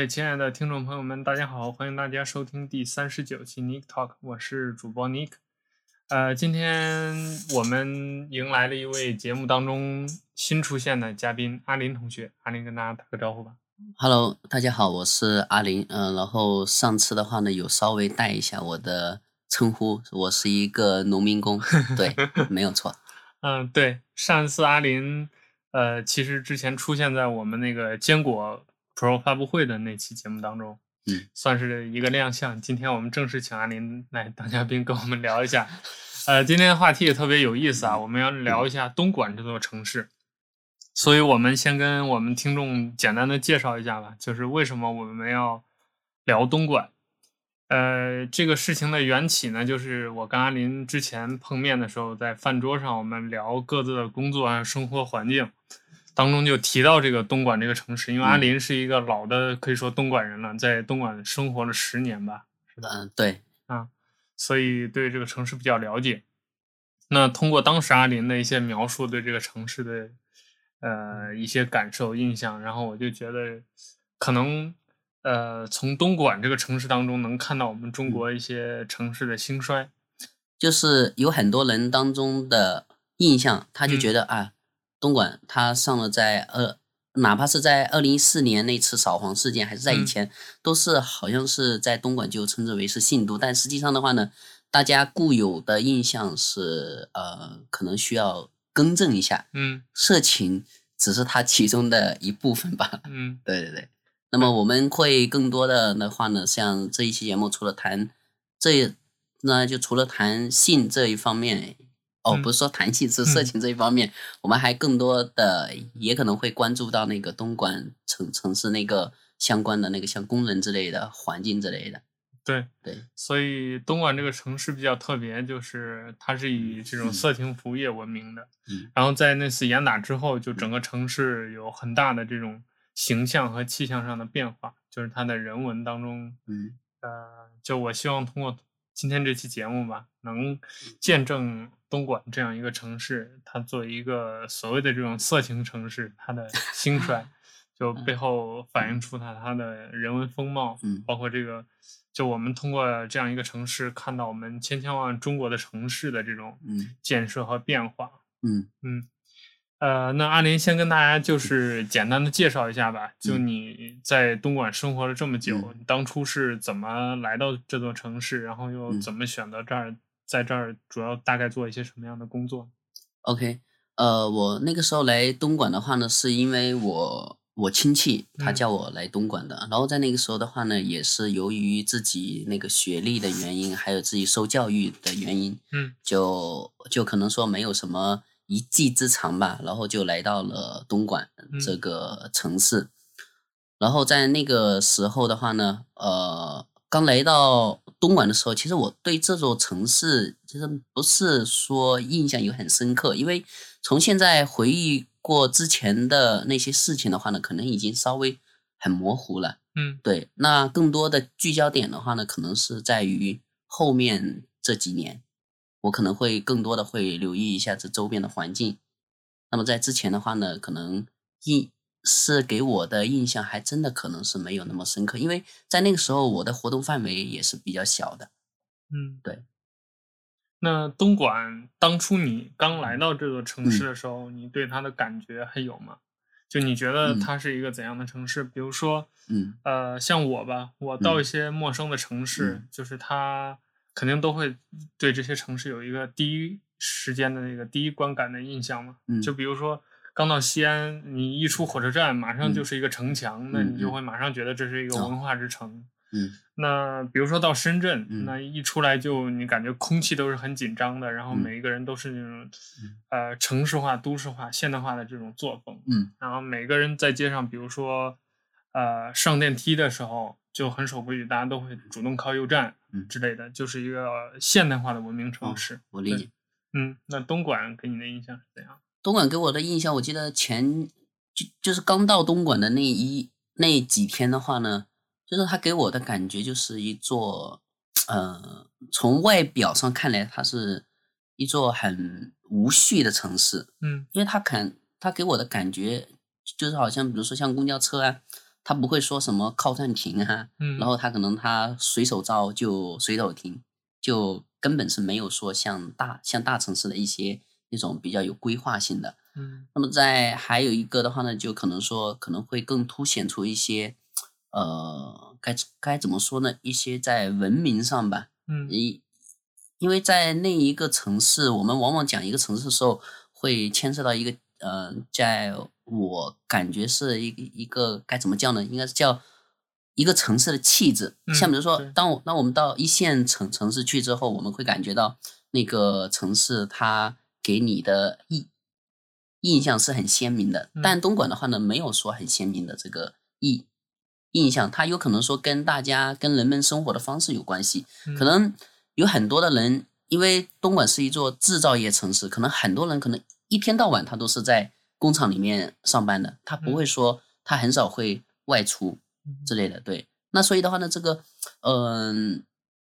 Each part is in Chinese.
OK，亲爱的听众朋友们，大家好，欢迎大家收听第三十九期 Nick Talk，我是主播 Nick。呃，今天我们迎来了一位节目当中新出现的嘉宾阿林同学，阿林跟大家打个招呼吧。Hello，大家好，我是阿林。嗯、呃，然后上次的话呢，有稍微带一下我的称呼，我是一个农民工，对，没有错。嗯，对，上次阿林，呃，其实之前出现在我们那个坚果。Pro 发布会的那期节目当中，嗯，算是一个亮相。今天我们正式请阿林来当嘉宾，跟我们聊一下。呃，今天的话题也特别有意思啊，我们要聊一下东莞这座城市。所以，我们先跟我们听众简单的介绍一下吧，就是为什么我们要聊东莞。呃，这个事情的缘起呢，就是我跟阿林之前碰面的时候，在饭桌上我们聊各自的工作啊、生活环境。当中就提到这个东莞这个城市，因为阿林是一个老的，可以说东莞人了，在东莞生活了十年吧，是吧？嗯，对，啊，所以对这个城市比较了解。那通过当时阿林的一些描述，对这个城市的呃一些感受、印象，然后我就觉得，可能呃从东莞这个城市当中能看到我们中国一些城市的兴衰，就是有很多人当中的印象，他就觉得、嗯、啊。东莞，它上了在二，哪怕是在二零一四年那次扫黄事件，还是在以前，嗯、都是好像是在东莞就称之为是信都，但实际上的话呢，大家固有的印象是呃，可能需要更正一下。嗯，色情只是它其中的一部分吧。嗯，对对对。那么我们会更多的的话呢，像这一期节目除了谈这，那就除了谈性这一方面。哦，不是说谈性是色情这一方面，嗯，我们还更多的也可能会关注到那个东莞城城市那个相关的那个像工人之类的环境之类的。对对，所以东莞这个城市比较特别，就是它是以这种色情服务业闻名的。嗯。然后在那次严打之后，就整个城市有很大的这种形象和气象上的变化，就是它的人文当中，嗯，呃，就我希望通过今天这期节目吧，能见证。东莞这样一个城市，它作为一个所谓的这种色情城市，它的兴 衰，就背后反映出它它的人文风貌，嗯，包括这个，就我们通过这样一个城市，看到我们千千万万中国的城市的这种建设和变化，嗯。嗯，呃，那阿林先跟大家就是简单的介绍一下吧，就你在东莞生活了这么久，嗯，你当初是怎么来到这座城市，然后又怎么选择这儿？在这儿主要大概做一些什么样的工作？OK，呃，我那个时候来东莞的话呢，是因为我我亲戚他叫我来东莞的，嗯，然后在那个时候的话呢，也是由于自己那个学历的原因，还有自己受教育的原因，嗯，就就可能说没有什么一技之长吧，然后就来到了东莞这个城市，嗯，然后在那个时候的话呢，呃。刚来到东莞的时候，其实我对这座城市其实不是说印象有很深刻，因为从现在回忆过之前的那些事情的话呢，可能已经稍微很模糊了。嗯，对。那更多的聚焦点的话呢，可能是在于后面这几年，我可能会更多的会留意一下这周边的环境。那么在之前的话呢，可能印。是给我的印象还真的可能是没有那么深刻，因为在那个时候我的活动范围也是比较小的。嗯，对。那东莞当初你刚来到这座城市的时候，嗯、你对它的感觉还有吗？就你觉得它是一个怎样的城市？嗯、比如说，嗯，呃，像我吧，我到一些陌生的城市，嗯、就是它肯定都会对这些城市有一个第一时间的那个第一观感的印象嘛。嗯，就比如说。刚到西安，你一出火车站，马上就是一个城墙，嗯，那你就会马上觉得这是一个文化之城。嗯，那比如说到深圳，嗯，那一出来就你感觉空气都是很紧张的，然后每一个人都是那种，嗯，呃，城市化、都市化、现代化的这种作风。嗯，然后每个人在街上，比如说，呃，上电梯的时候就很守规矩，大家都会主动靠右站，之类的，嗯，就是一个现代化的文明城市。哦，我理解。嗯，那东莞给你的印象是怎样？东莞给我的印象，我记得前就就是刚到东莞的那一那几天的话呢，就是它给我的感觉就是一座，呃，从外表上看来，它是一座很无序的城市。嗯，因为它肯它给我的感觉就是好像，比如说像公交车啊，他不会说什么靠暂停啊，嗯，然后他可能他随手招就随手停，就根本是没有说像大像大城市的一些那种比较有规划性的，嗯，那么在还有一个的话呢，就可能说可能会更凸显出一些，呃，该该怎么说呢？一些在文明上吧，嗯，一因为在那一个城市，我们往往讲一个城市的时候，会牵涉到一个。呃，在我感觉是一个一个该怎么叫呢？应该是叫一个城市的气质。嗯、像比如说，当我当我们到一线城城市去之后，我们会感觉到那个城市它给你的印印象是很鲜明的。嗯、但东莞的话呢，没有说很鲜明的这个印印象，它有可能说跟大家跟人们生活的方式有关系。嗯、可能有很多的人，因为东莞是一座制造业城市，可能很多人可能。一天到晚他都是在工厂里面上班的，他不会说他很少会外出之类的。对，那所以的话呢，这个，嗯、呃，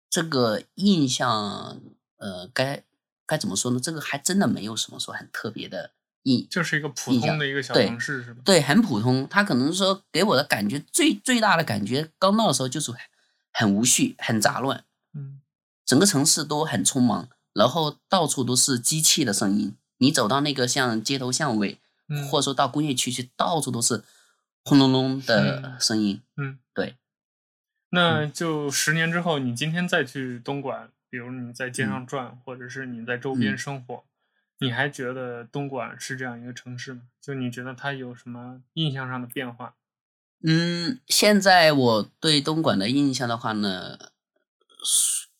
这个印象，呃，该该怎么说呢？这个还真的没有什么说很特别的印，就是一个普通的一个小城市，是吧？对，很普通。他可能说给我的感觉最最大的感觉，刚到的时候就是很无序、很杂乱，嗯，整个城市都很匆忙，然后到处都是机器的声音。你走到那个像街头巷尾，嗯、或者说到工业区去，到处都是轰隆隆的声音。嗯，嗯对。那就十年之后，你今天再去东莞，比如你在街上转，嗯、或者是你在周边生活，嗯、你还觉得东莞是这样一个城市吗？就你觉得它有什么印象上的变化？嗯，现在我对东莞的印象的话呢，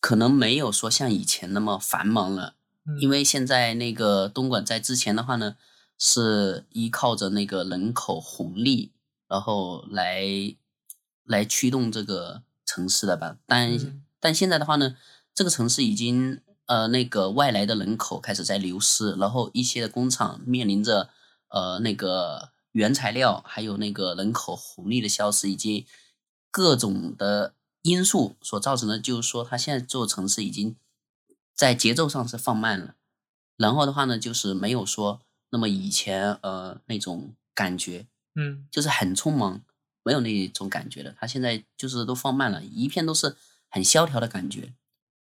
可能没有说像以前那么繁忙了。因为现在那个东莞在之前的话呢，是依靠着那个人口红利，然后来来驱动这个城市的吧。但、嗯、但现在的话呢，这个城市已经呃那个外来的人口开始在流失，然后一些的工厂面临着呃那个原材料还有那个人口红利的消失，以及各种的因素所造成的，就是说它现在这座城市已经。在节奏上是放慢了，然后的话呢，就是没有说那么以前呃那种感觉，嗯，就是很匆忙，没有那种感觉的。他现在就是都放慢了，一片都是很萧条的感觉。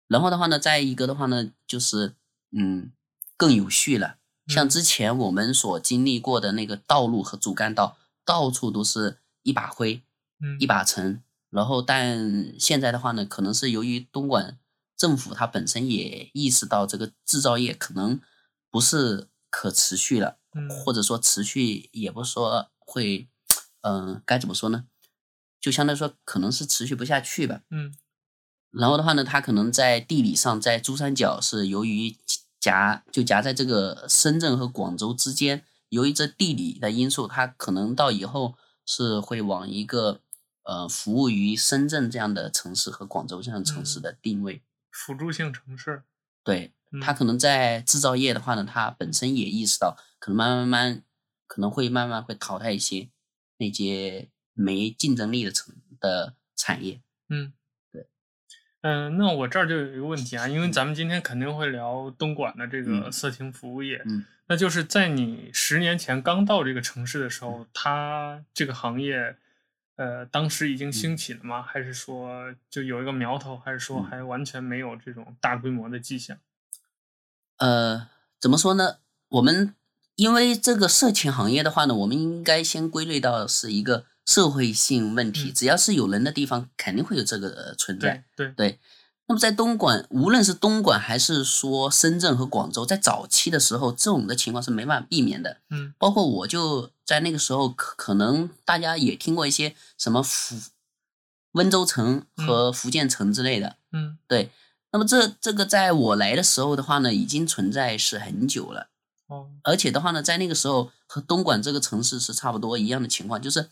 然后的话呢，再一个的话呢，就是嗯更有序了。像之前我们所经历过的那个道路和主干道，到处都是一把灰，嗯，一把尘。然后但现在的话呢，可能是由于东莞。政府它本身也意识到这个制造业可能不是可持续了，嗯，或者说持续也不是说会，嗯、呃，该怎么说呢？就相当于说可能是持续不下去吧，嗯。然后的话呢，它可能在地理上在珠三角是由于夹就夹在这个深圳和广州之间，由于这地理的因素，它可能到以后是会往一个呃服务于深圳这样的城市和广州这样的城市的定位。嗯辅助性城市，对，他可能在制造业的话呢，他本身也意识到，可能慢慢慢慢，可能会慢慢会淘汰一些那些没竞争力的城的产业。嗯，对，嗯、呃，那我这儿就有一个问题啊，因为咱们今天肯定会聊东莞的这个色情服务业，嗯，那就是在你十年前刚到这个城市的时候，嗯、它这个行业。呃，当时已经兴起了吗？还是说就有一个苗头？还是说还完全没有这种大规模的迹象？呃，怎么说呢？我们因为这个色情行业的话呢，我们应该先归类到是一个社会性问题。嗯、只要是有人的地方，肯定会有这个存在。对对。对那么在东莞，无论是东莞还是说深圳和广州，在早期的时候，这种的情况是没办法避免的。嗯，包括我就在那个时候，可可能大家也听过一些什么福温州城和福建城之类的。嗯，对。那么这这个在我来的时候的话呢，已经存在是很久了。哦。而且的话呢，在那个时候和东莞这个城市是差不多一样的情况，就是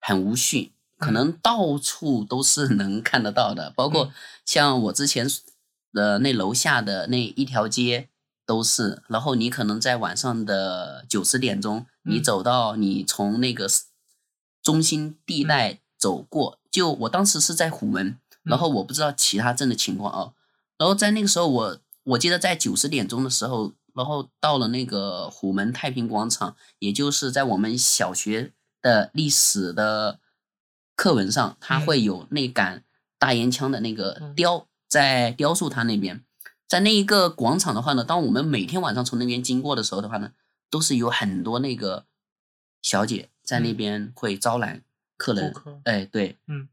很无序。可能到处都是能看得到的，包括像我之前的那楼下的那一条街都是。然后你可能在晚上的九十点钟，你走到你从那个中心地带走过，就我当时是在虎门，然后我不知道其他镇的情况啊。然后在那个时候，我我记得在九十点钟的时候，然后到了那个虎门太平广场，也就是在我们小学的历史的。课文上，它会有那杆大烟枪的那个雕在雕塑它那边，在那一个广场的话呢，当我们每天晚上从那边经过的时候的话呢，都是有很多那个小姐在那边会招揽客人。哎，对，嗯，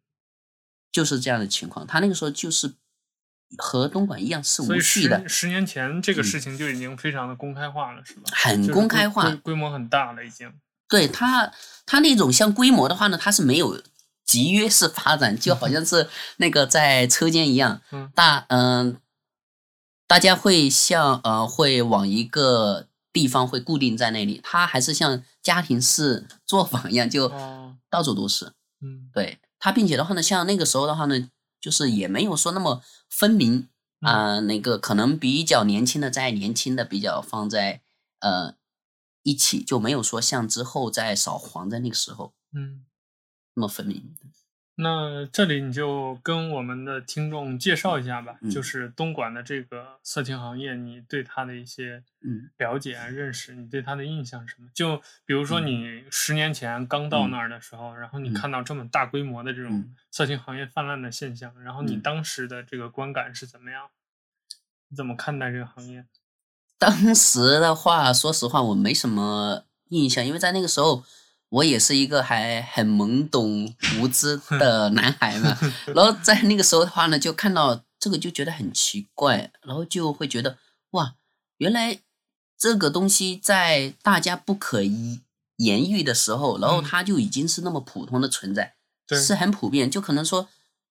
就是这样的情况。他那个时候就是。和东莞一样是无序的。十十年前这个事情就已经非常的公开化了，嗯、是吧？很公开化，规，规模很大了，已经。对他，他那种像规模的话呢，它是没有集约式发展，就好像是那个在车间一样，嗯、大嗯、呃，大家会像呃会往一个地方会固定在那里，它还是像家庭式作坊一样，就到处都是。嗯，对它，并且的话呢，像那个时候的话呢。就是也没有说那么分明啊、呃，那个可能比较年轻的在年轻的比较放在呃一起，就没有说像之后在扫黄在那个时候，嗯，那么分明。那这里你就跟我们的听众介绍一下吧，嗯、就是东莞的这个色情行业，你对它的一些了解啊、嗯、认识，你对它的印象是什么？就比如说你十年前刚到那儿的时候，嗯、然后你看到这么大规模的这种色情行业泛滥的现象，嗯、然后你当时的这个观感是怎么样？你怎么看待这个行业？当时的话，说实话，我没什么印象，因为在那个时候。我也是一个还很懵懂无知的男孩嘛，然后在那个时候的话呢，就看到这个就觉得很奇怪，然后就会觉得哇，原来这个东西在大家不可言喻的时候，然后它就已经是那么普通的存在，嗯、是很普遍，就可能说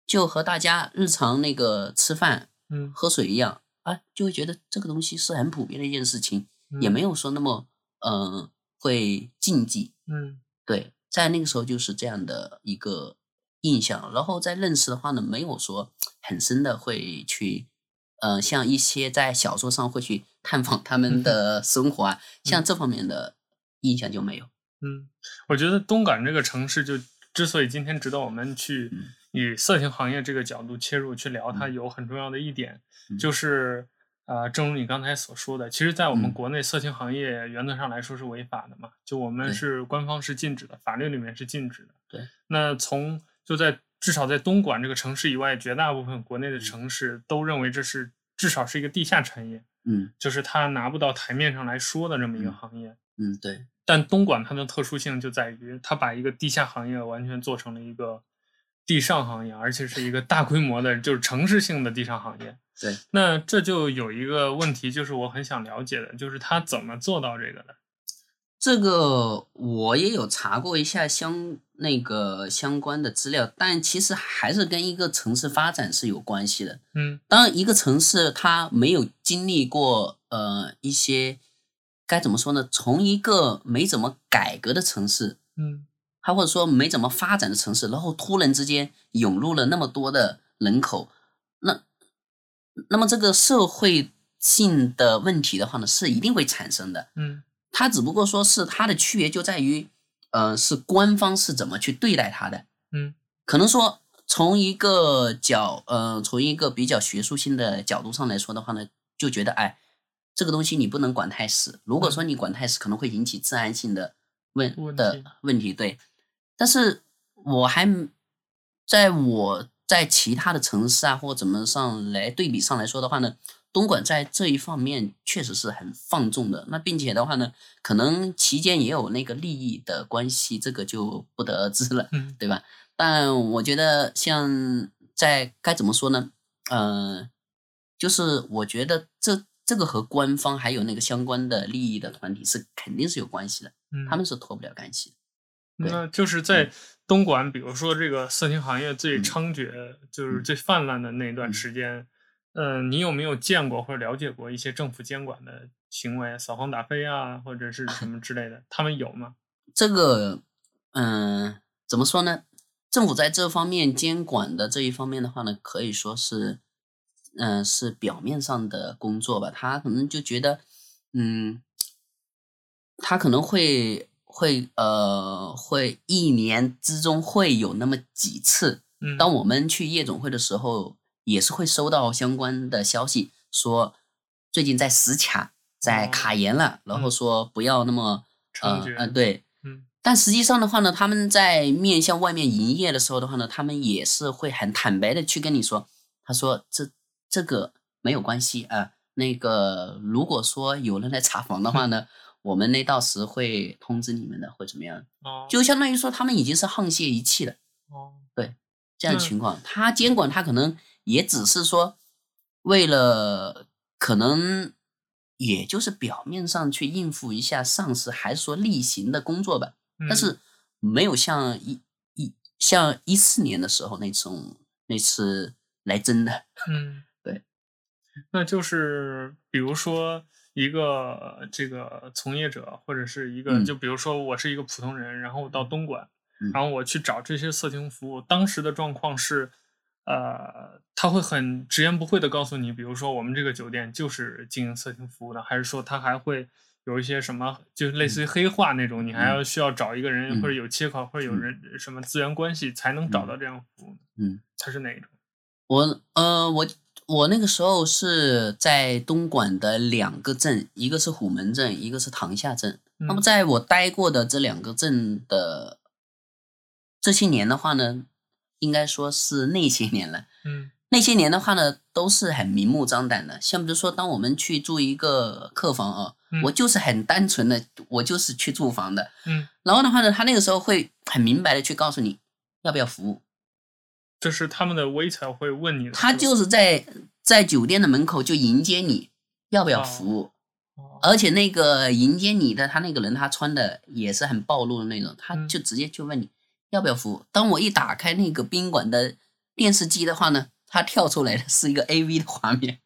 就和大家日常那个吃饭、嗯、喝水一样啊，就会觉得这个东西是很普遍的一件事情，嗯、也没有说那么嗯、呃、会禁忌，嗯。对，在那个时候就是这样的一个印象，然后在认识的话呢，没有说很深的会去，呃，像一些在小说上会去探访他们 的生活啊，嗯、像这方面的印象就没有。嗯，我觉得东莞这个城市就之所以今天值得我们去以色情行业这个角度切入去聊它，有很重要的一点、嗯、就是。啊、呃，正如你刚才所说的，其实，在我们国内色情行业原则上来说是违法的嘛，嗯、就我们是官方是禁止的，法律里面是禁止的。对。那从就在至少在东莞这个城市以外，绝大部分国内的城市都认为这是至少是一个地下产业。嗯。就是它拿不到台面上来说的这么一个行业。嗯，嗯，对。但东莞它的特殊性就在于，它把一个地下行业完全做成了一个地上行业，而且是一个大规模的，就是城市性的地上行业。对，那这就有一个问题，就是我很想了解的，就是他怎么做到这个的？这个我也有查过一下相那个相关的资料，但其实还是跟一个城市发展是有关系的。嗯，当一个城市它没有经历过呃一些该怎么说呢？从一个没怎么改革的城市，嗯，它或者说没怎么发展的城市，然后突然之间涌入了那么多的人口，那。那么这个社会性的问题的话呢，是一定会产生的。嗯，它只不过说是它的区别就在于，呃，是官方是怎么去对待它的。嗯，可能说从一个角，呃，从一个比较学术性的角度上来说的话呢，就觉得哎，这个东西你不能管太死。如果说你管太死，可能会引起治安性的问的问题。对，但是我还在我。在其他的城市啊，或怎么上来对比上来说的话呢，东莞在这一方面确实是很放纵的。那并且的话呢，可能期间也有那个利益的关系，这个就不得而知了，嗯，对吧？但我觉得像在该怎么说呢？呃，就是我觉得这这个和官方还有那个相关的利益的团体是肯定是有关系的，嗯，他们是脱不了干系。那就是在东莞，比如说这个色情行业最猖獗，嗯、就是最泛滥的那段时间，嗯、呃，你有没有见过或者了解过一些政府监管的行为，扫黄打非啊，或者是什么之类的？他们有吗？这个，嗯、呃，怎么说呢？政府在这方面监管的这一方面的话呢，可以说是，嗯、呃，是表面上的工作吧。他可能就觉得，嗯，他可能会。会呃，会一年之中会有那么几次，嗯，当我们去夜总会的时候，也是会收到相关的消息，说最近在死卡，在卡严了，哦、然后说不要那么、猖獗，呃，呃，对，嗯，但实际上的话呢，他们在面向外面营业的时候的话呢，他们也是会很坦白的去跟你说，他说这这个没有关系啊，那个如果说有人来查房的话 呢，嗯、我们那到时会通知你们的，会怎么样？哦，就相当于说他们已经是沆瀣一气了。哦，对，这样的情况，他监管他可能也只是说为了可能。也就是表面上去应付一下上司，还是说例行的工作吧，嗯、但是没有像一一像一四年的时候那种那次来真的。嗯，对，那就是比如说一个这个从业者，或者是一个、嗯、就比如说我是一个普通人，然后我到东莞，嗯、然后我去找这些色情服务，当时的状况是。呃，他会很直言不讳的告诉你，比如说我们这个酒店就是经营色情服务的，还是说他还会有一些什么，就是类似于黑化那种，嗯、你还要需要找一个人、嗯、或者有切口或者有人、嗯、什么资源关系才能找到这样服务？嗯，他是哪一种？我呃，我我那个时候是在东莞的两个镇，一个是虎门镇，一个是塘厦镇。嗯、那么在我待过的这两个镇的这些年的话呢，应该说是那些年了，嗯，那些年的话呢，都是很明目张胆的。像比如说，当我们去住一个客房啊，嗯、我就是很单纯的，我就是去住房的，嗯。然后的话呢，他那个时候会很明白的去告诉你要不要服务，就是他们的 waiter 会问你，他就是在在酒店的门口就迎接你，要不要服务？哦、而且那个迎接你的他那个人，他穿的也是很暴露的那种，他就直接就问你。嗯要不要服务？当我一打开那个宾馆的电视机的话呢，它跳出来的是一个 AV 的画面。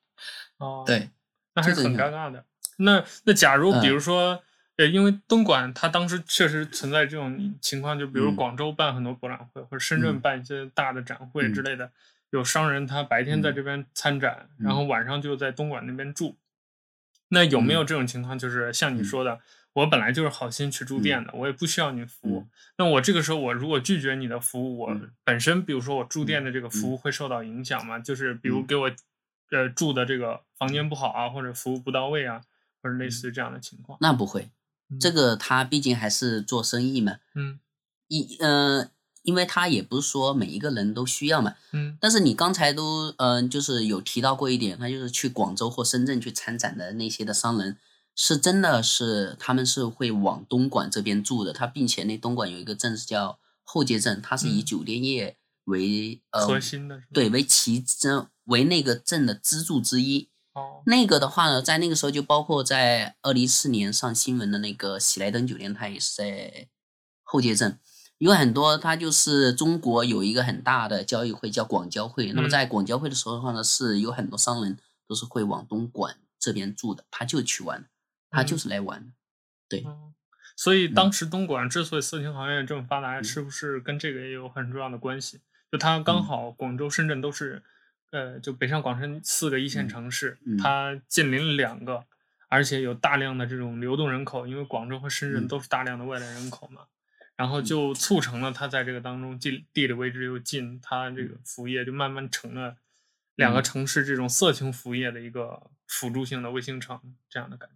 哦，对，那还是很尴尬的。那那假如比如说，呃，因为东莞它当时确实存在这种情况，就比如广州办很多博览会，或者深圳办一些大的展会之类的，有商人他白天在这边参展，然后晚上就在东莞那边住。那有没有这种情况？就是像你说的。我本来就是好心去住店的，嗯、我也不需要你服务。嗯、那我这个时候，我如果拒绝你的服务，我本身，比如说我住店的这个服务会受到影响吗？嗯、就是比如给我，呃，住的这个房间不好啊，或者服务不到位啊，或者类似于这样的情况。那不会，这个他毕竟还是做生意嘛。嗯。一呃，因为他也不是说每一个人都需要嘛。嗯。但是你刚才都嗯、呃，就是有提到过一点，他就是去广州或深圳去参展的那些的商人。是真的是，他们是会往东莞这边住的。他并且那东莞有一个镇是叫后街镇，它是以酒店业为、嗯、呃核心的，对，为其镇为那个镇的支柱之一。哦，那个的话呢，在那个时候就包括在二零一四年上新闻的那个喜来登酒店，它也是在后街镇。有很多，它就是中国有一个很大的交易会叫广交会。嗯、那么在广交会的时候的话呢，是有很多商人都是会往东莞这边住的，他就去玩。他就是来玩，对、嗯。所以当时东莞之所以色情行业这么发达，嗯、是不是跟这个也有很重要的关系？就它刚好广州、深圳都是，嗯、呃，就北上广深四个一线城市，嗯、它近邻两个，而且有大量的这种流动人口，因为广州和深圳都是大量的外来人口嘛，嗯、然后就促成了它在这个当中地地理位置又近，它这个服务业就慢慢成了两个城市这种色情服务业的一个辅助性的卫星城这样的感觉。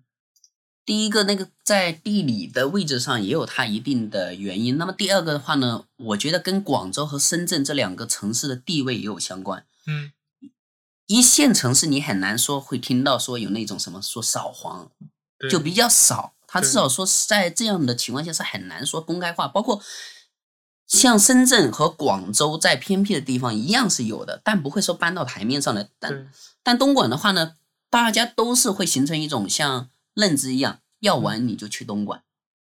第一个，那个在地理的位置上也有它一定的原因。那么第二个的话呢，我觉得跟广州和深圳这两个城市的地位也有相关。嗯，一线城市你很难说会听到说有那种什么说扫黄，就比较少。他至少说在这样的情况下是很难说公开化。包括像深圳和广州在偏僻的地方一样是有的，但不会说搬到台面上来。但但东莞的话呢，大家都是会形成一种像。认知一样，要玩你就去东莞，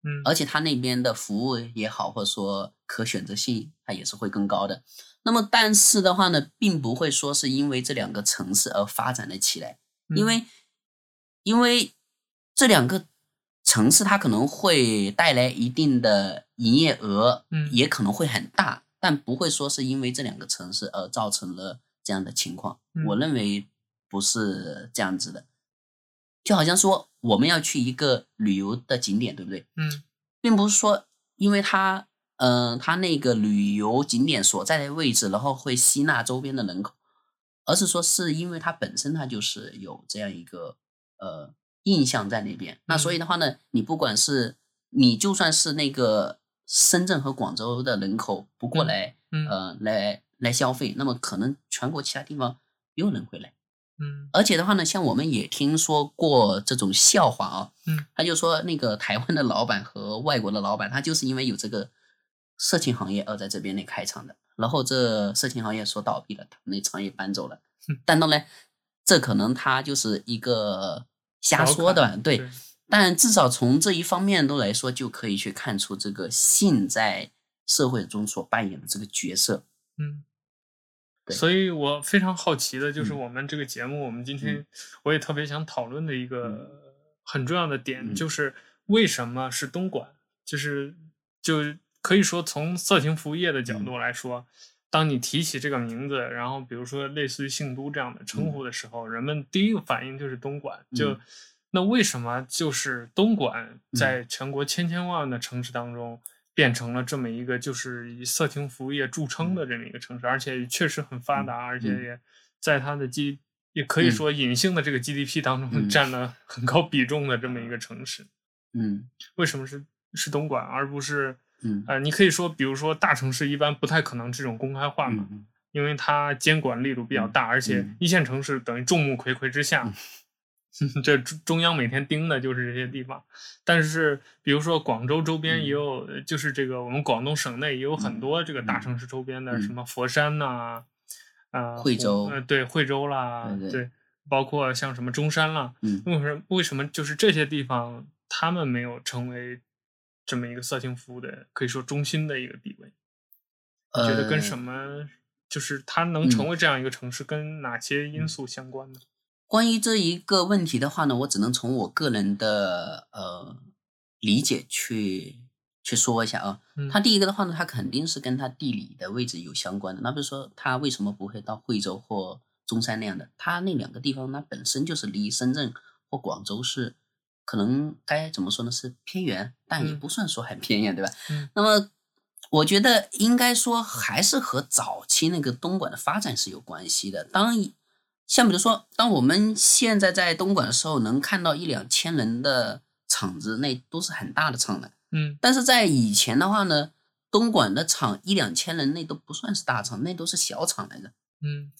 嗯，而且他那边的服务也好，或者说可选择性，它也是会更高的。那么，但是的话呢，并不会说是因为这两个城市而发展了起来，嗯、因为因为这两个城市它可能会带来一定的营业额，嗯，也可能会很大，但不会说是因为这两个城市而造成了这样的情况。嗯、我认为不是这样子的。就好像说我们要去一个旅游的景点，对不对？嗯，并不是说因为它，嗯、呃，它那个旅游景点所在的位置，然后会吸纳周边的人口，而是说是因为它本身它就是有这样一个呃印象在那边。那所以的话呢，你不管是你就算是那个深圳和广州的人口不过来，嗯。嗯、呃，来来消费，那么可能全国其他地方也有人会来。嗯，而且的话呢，像我们也听说过这种笑话啊，嗯，他就说那个台湾的老板和外国的老板，他就是因为有这个色情行业而在这边内开厂的，然后这色情行业说倒闭了，他们那厂也搬走了。嗯、但当然，这可能他就是一个瞎说的，对。对但至少从这一方面都来说，就可以去看出这个性在社会中所扮演的这个角色。嗯。对所以我非常好奇的就是，我们这个节目，嗯、我们今天我也特别想讨论的一个很重要的点，嗯、就是为什么是东莞？就是就可以说从色情服务业的角度来说，嗯、当你提起这个名字，然后比如说类似于姓都这样的称呼的时候，嗯、人们第一个反应就是东莞。就、嗯、那为什么就是东莞在全国千千万万的城市当中？变成了这么一个就是以色情服务业著称的这么一个城市，而且确实很发达，而且。也在它的 G 也可以说隐性的这个 GDP 当中占了很高比重的这么一个城市。嗯，为什么是是东莞，而不是嗯。呃，你可以说，比如说大城市一般不太可能这种公开化嘛，因为它监管力度比较大，而且一线城市等于众目睽睽之下。这中央每天盯的就是这些地方，但是比如说广州周边也有，嗯、就是这个我们广东省内也有很多这个大城市周边的，什么佛山呐、啊，惠州，呃，对，惠州啦，对，对，对，包括像什么中山啦，嗯，为什么为什么就是这些地方他们没有成为这么一个色情服务的可以说中心的一个地位？你觉得跟什么？呃、就是它能成为这样一个城市，跟哪些因素相关呢？嗯关于这一个问题的话呢，我只能从我个人的呃理解去去说一下啊。它第一个的话呢，它肯定是跟它地理的位置有相关的。那比如说，它为什么不会到惠州或中山那样的？它那两个地方，它本身就是离深圳或广州市，可能该怎么说呢？是偏远，但也不算说很偏远，对吧？嗯。那么，我觉得应该说还是和早期那个东莞的发展是有关系的。当然。像比如说，当我们现在在东莞的时候，能看到一两千人的厂子，那都是很大的厂了。嗯，但是在以前的话呢，东莞的厂一两千人，那都不算是大厂，那都是小厂来的。嗯，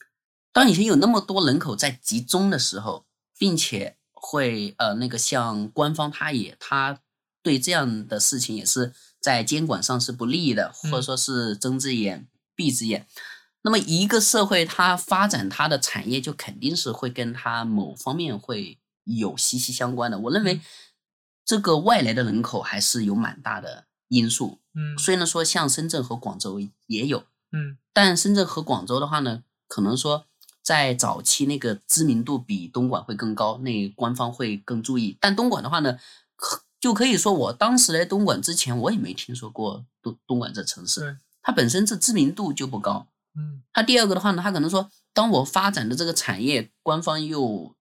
当以前有那么多人口在集中的时候，并且会呃那个像官方他也他对这样的事情也是在监管上是不利的，或者说是睁只眼闭只眼。那么一个社会，它发展它的产业，就肯定是会跟它某方面会有息息相关的。我认为，这个外来的人口还是有蛮大的因素。嗯，虽然说像深圳和广州也有，嗯，但深圳和广州的话呢，可能说在早期那个知名度比东莞会更高，那官方会更注意。但东莞的话呢，可就可以说我当时来东莞之前，我也没听说过东东莞这城市，它本身这知名度就不高。嗯，它第二个的话呢，它可能说，当我发展的这个产业，官方又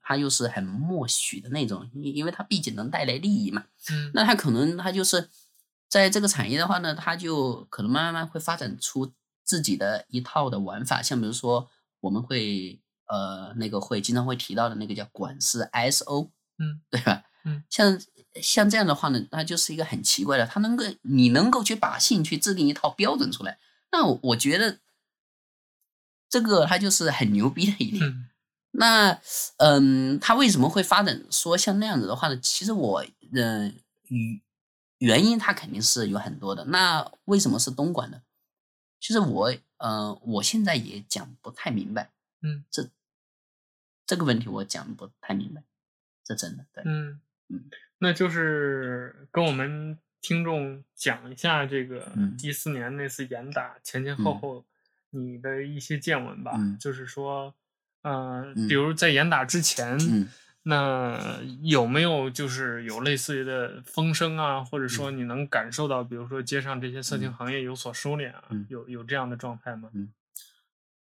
他又是很默许的那种，因因为他毕竟能带来利益嘛。嗯，那他可能他就是在这个产业的话呢，他就可能慢慢慢会发展出自己的一套的玩法，像比如说我们会呃那个会经常会提到的那个叫管事 ISO，嗯，对吧？嗯，像像这样的话呢，它就是一个很奇怪的，他能够你能够去把兴趣制定一套标准出来，那我我觉得。这个他就是很牛逼的一点。嗯、那，嗯，他为什么会发展说像那样子的话呢？其实我，嗯、呃，原因他肯定是有很多的。那为什么是东莞呢？其实我，嗯、呃，我现在也讲不太明白。嗯，这这个问题我讲不太明白，这真的对。嗯嗯，那就是跟我们听众讲一下这个一四年那次严打前前后后。嗯你的一些见闻吧，嗯、就是说，呃，比如在严打之前，嗯、那有没有就是有类似的风声啊，或者说你能感受到，比如说街上这些色情行业有所收敛啊，嗯、有有这样的状态吗？嗯，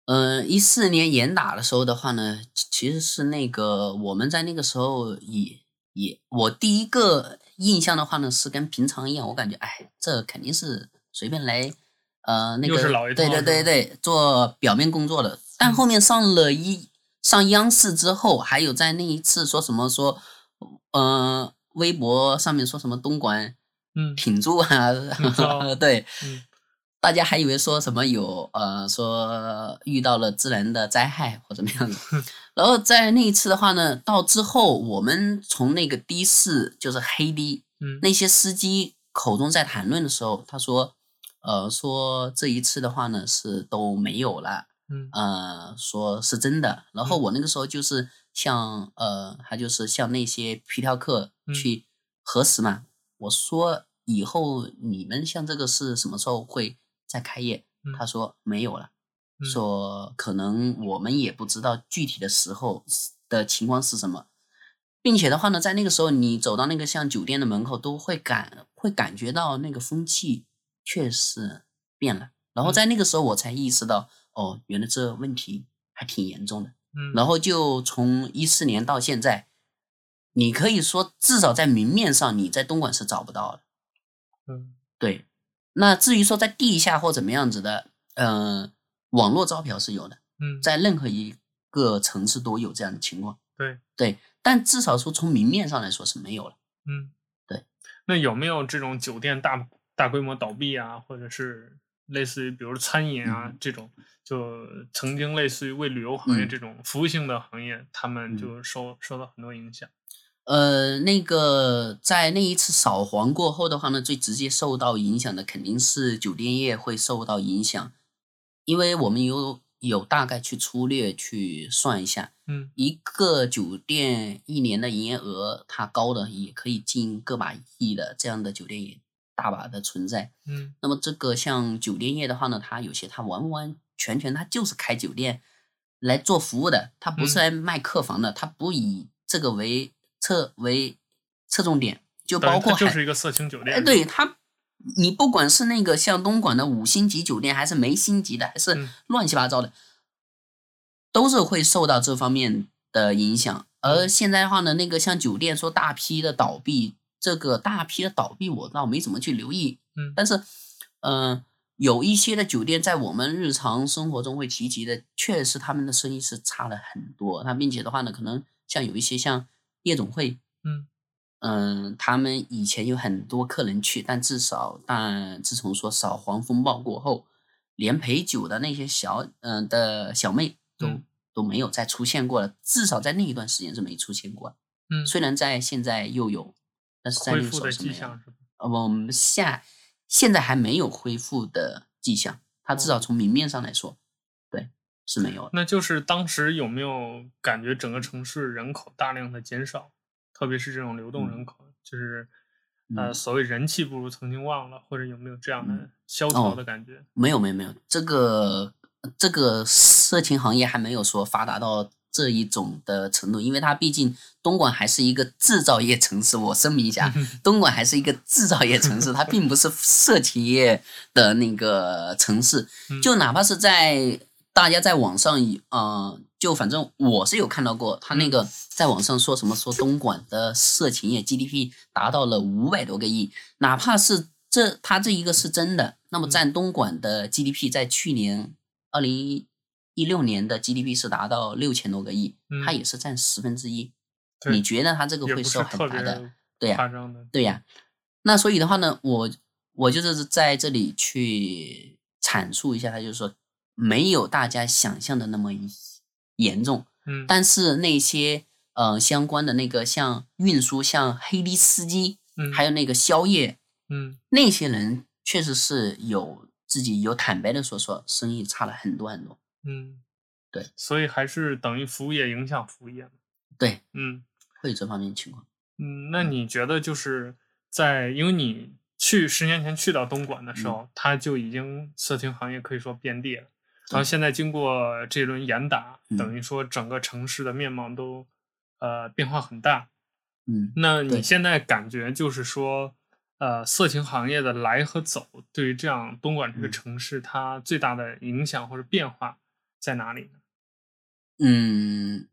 呃，一四年严打的时候的话呢，其实是那个我们在那个时候也也，我第一个印象的话呢是跟平常一样，我感觉哎，这肯定是随便来。呃，那个对对对对，做表面工作的，但后面上了一上央视之后，还有在那一次说什么说，呃，微博上面说什么东莞嗯，挺住啊，嗯、对，嗯，大家还以为说什么有呃说遇到了自然的灾害或怎么样的，然后在那一次的话呢，到之后我们从那个的士就是黑的，嗯，那些司机口中在谈论的时候，他说，呃，说这一次的话呢是都没有了，嗯，呃，说是真的，然后我那个时候就是向呃，他就是向那些皮条客去核实嘛。我说以后你们像这个是什么时候会再开业？嗯、他说没有了，嗯、说可能我们也不知道具体的时候的情况是什么，并且的话呢，在那个时候你走到那个像酒店的门口，都会感会感觉到那个风气确实变了。然后在那个时候我才意识到，嗯、哦，原来这问题还挺严重的。嗯，然后就从一四年到现在。你可以说，至少在明面上，你在东莞是找不到的。嗯，对。那至于说在地下或怎么样子的，嗯、呃，网络招嫖是有的。嗯，在任何一个城市都有这样的情况。对对，但至少说从明面上来说是没有了。嗯，对。那有没有这种酒店大大规模倒闭啊，或者是类似于比如餐饮啊、嗯、这种，就曾经类似于为旅游行业这种服务性的行业，嗯、他们就受受到很多影响。呃，那个在那一次扫黄过后的话呢，最直接受到影响的肯定是酒店业会受到影响，因为我们有有大概去粗略去算一下，嗯，一个酒店一年的营业额，它高的也可以近个把亿的这样的酒店也大把的存在，嗯，那么这个像酒店业的话呢，它有些它完完全全它就是开酒店来做服务的，它不是来卖客房的，它不以这个为。侧为侧重点，就包括就是一个色情酒店。哎，对它，你不管是那个像东莞的五星级酒店，还是没星级的，还是乱七八糟的，嗯、都是会受到这方面的影响。而现在的话呢，那个像酒店说大批的倒闭，这个大批的倒闭我倒没怎么去留意。嗯，但是，嗯、呃，有一些的酒店在我们日常生活中会提及的，确实他们的生意是差了很多。他并且的话呢，可能像有一些像。夜总会，嗯嗯、呃，他们以前有很多客人去，但至少，但自从说扫黄风暴过后，连陪酒的那些小，嗯、呃、的小妹都、嗯、都没有再出现过了，至少在那一段时间是没出现过。嗯，虽然在现在又有，那个时候是。恢复的迹象是吧？呃，我们下现在还没有恢复的迹象，它至少从明面上来说，对。是没有，那就是当时有没有感觉整个城市人口大量的减少，特别是这种流动人口，嗯、就是呃所谓人气不如曾经旺了，或者有没有这样的萧条的感觉？哦、没有没有没有，这个这个色情行业还没有说发达到这一种的程度，因为它毕竟东莞还是一个制造业城市，我声明一下，东莞还是一个制造业城市，它并不是色情业的那个城市，就哪怕是在。大家在网上，呃，就反正我是有看到过，他那个在网上说什么说东莞的色情业 GDP 达到了五百多个亿，哪怕是这他这一个是真的，那么占东莞的 GDP 在去年二零一六年的 GDP 是达到六千多个亿，它也是占十分之一。你觉得它这个会受很大的？对呀，对呀。那所以的话呢，我我就是在这里去阐述一下，它就是说。没有大家想象的那么严重，嗯，但是那些呃相关的那个像运输、像黑的司机，嗯，还有那个宵夜，嗯，那些人确实是有自己有坦白的说说生意差了很多很多，嗯，对，所以还是等于服务业影响服务业，对，嗯，会有这方面情况，嗯，那你觉得就是在因为你去十年前去到东莞的时候，嗯，它就已经色情行业可以说遍地了。然后现在经过这轮严打，嗯、等于说整个城市的面貌都，呃，变化很大。嗯，那你现在感觉就是说，呃，色情行业的来和走，对于这样东莞这个城市，嗯、它最大的影响或者变化在哪里呢？嗯，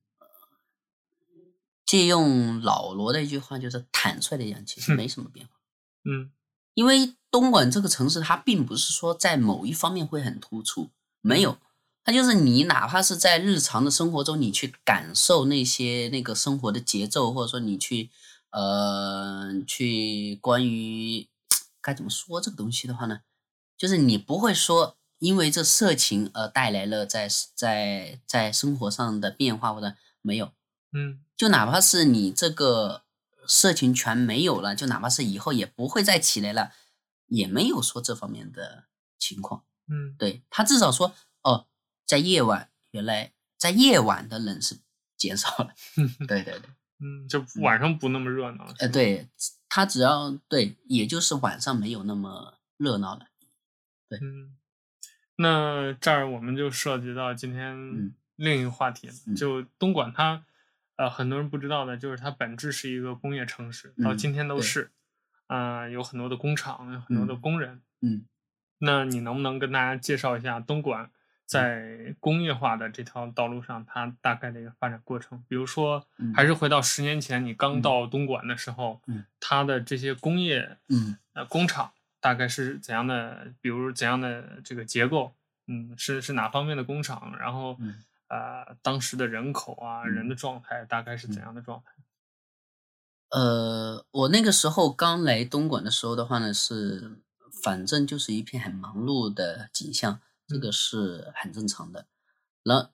借用老罗的一句话，就是坦率的讲，其实没什么变化。嗯，因为东莞这个城市，它并不是说在某一方面会很突出。没有，它就是你，哪怕是在日常的生活中，你去感受那些那个生活的节奏，或者说你去，呃，去关于 该怎么说这个东西的话呢？就是你不会说因为这色情而带来了在在在生活上的变化或者没有，嗯，就哪怕是你这个色情全没有了，就哪怕是以后也不会再起来了，也没有说这方面的情况，嗯，对，他至少说哦，在夜晚原来在夜晚的人是减少了，对 对对。嗯，就晚上不那么热闹了。呃，对，他只要对，也就是晚上没有那么热闹了。对，嗯，那这儿我们就涉及到今天另一个话题了，嗯、就东莞它，呃，很多人不知道的就是它本质是一个工业城市，嗯、到今天都是，啊、呃，有很多的工厂，有很多的工人。嗯，嗯，那你能不能跟大家介绍一下东莞？在工业化的这条道路上，它大概的一个发展过程，比如说，还是回到十年前你刚到东莞的时候，嗯，它的这些工业，嗯，呃，工厂大概是怎样的？比如怎样的这个结构？嗯，是是哪方面的工厂？然后，嗯，呃，当时的人口啊，人的状态大概是怎样的状态？呃，我那个时候刚来东莞的时候的话呢，是反正就是一片很忙碌的景象。这个是很正常的。然后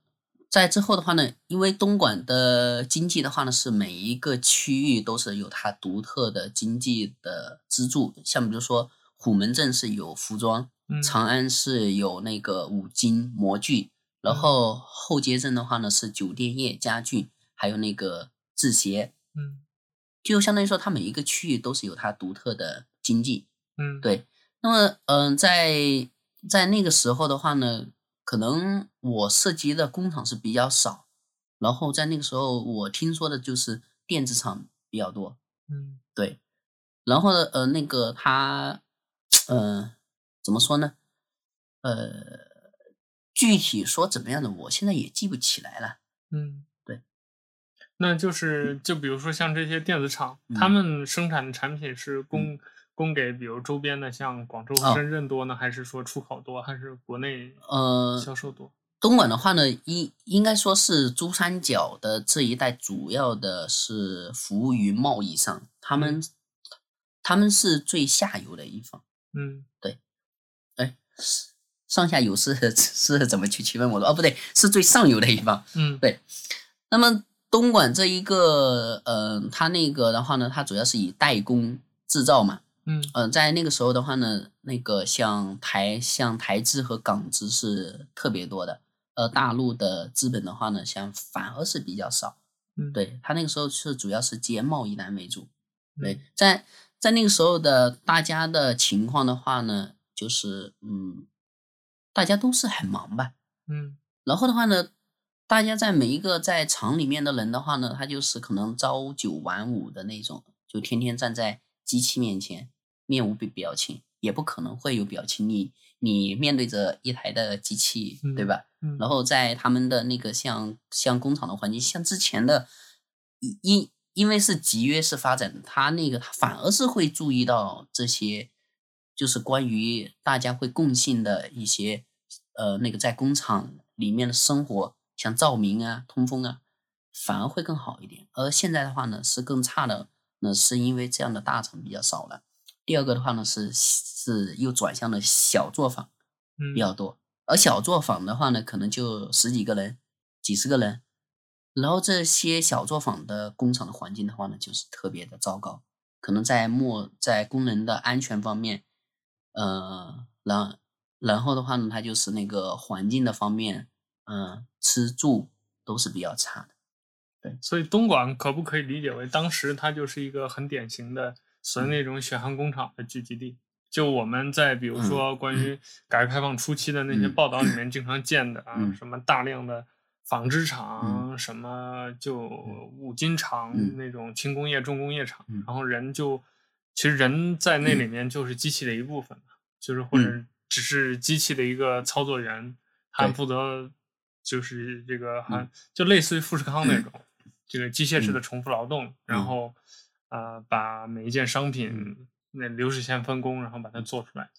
在之后的话呢，因为东莞的经济的话呢，是每一个区域都是有它独特的经济的支柱。像比如说虎门镇是有服装，长安是有那个五金模具，然后后街镇的话呢是酒店业、家具，还有那个制鞋。嗯，就相当于说，它每一个区域都是有它独特的经济。嗯，对。那么，嗯、呃，在在那个时候的话呢，可能我涉及的工厂是比较少，然后在那个时候我听说的就是电子厂比较多，嗯，对，然后呢，呃，那个他，呃，怎么说呢？呃，具体说怎么样的，我现在也记不起来了，嗯，对，那就是就比如说像这些电子厂，嗯、他们生产的产品是供。嗯供给比如周边的像广州、深圳多呢，哦、还是说出口多，还是国内呃销售多？东莞的话呢，应应该说是珠三角的这一带，主要的是服务于贸易上，他们、嗯、他们是最下游的一方。嗯，对。哎，上下游是 是怎么去区分我的？哦，不对，是最上游的一方。嗯，对。那么东莞这一个，呃，它那个的话呢，它主要是以代工制造嘛。嗯呃，在那个时候的话呢，那个像台像台资和港资是特别多的，呃，大陆的资本的话呢，像反而是比较少。嗯，对，他那个时候是主要是接贸易单为主。对，嗯、在在那个时候的大家的情况的话呢，就是嗯，大家都是很忙吧。嗯，然后的话呢，大家在每一个在厂里面的人的话呢，他就是可能朝九晚五的那种，就天天站在机器面前。面无表情，也不可能会有表情。你你面对着一台的机器，嗯、对吧？嗯、然后在他们的那个像像工厂的环境，像之前的，因因为是集约式发展，他那个他反而是会注意到这些，就是关于大家会共性的一些，呃，那个在工厂里面的生活，像照明啊、通风啊，反而会更好一点。而现在的话呢，是更差的，那是因为这样的大厂比较少了。第二个的话呢，是是又转向了小作坊，比较多。嗯、而小作坊的话呢，可能就十几个人、几十个人。然后这些小作坊的工厂的环境的话呢，就是特别的糟糕。可能在末在工人的安全方面，呃，然然后的话呢，它就是那个环境的方面，嗯、呃，吃住都是比较差的。对，所以东莞可不可以理解为当时它就是一个很典型的？所谓那种血汗工厂的聚集地，就我们在比如说关于改革开放初期的那些报道里面经常见的啊，什么大量的纺织厂，什么就五金厂那种轻工业、重工业厂，然后人就其实人在那里面就是机器的一部分，就是或者只是机器的一个操作员，还负责就是这个还就类似于富士康那种这个机械式的重复劳动，然后。啊、呃，把每一件商品那流水线分工，然后把它做出来，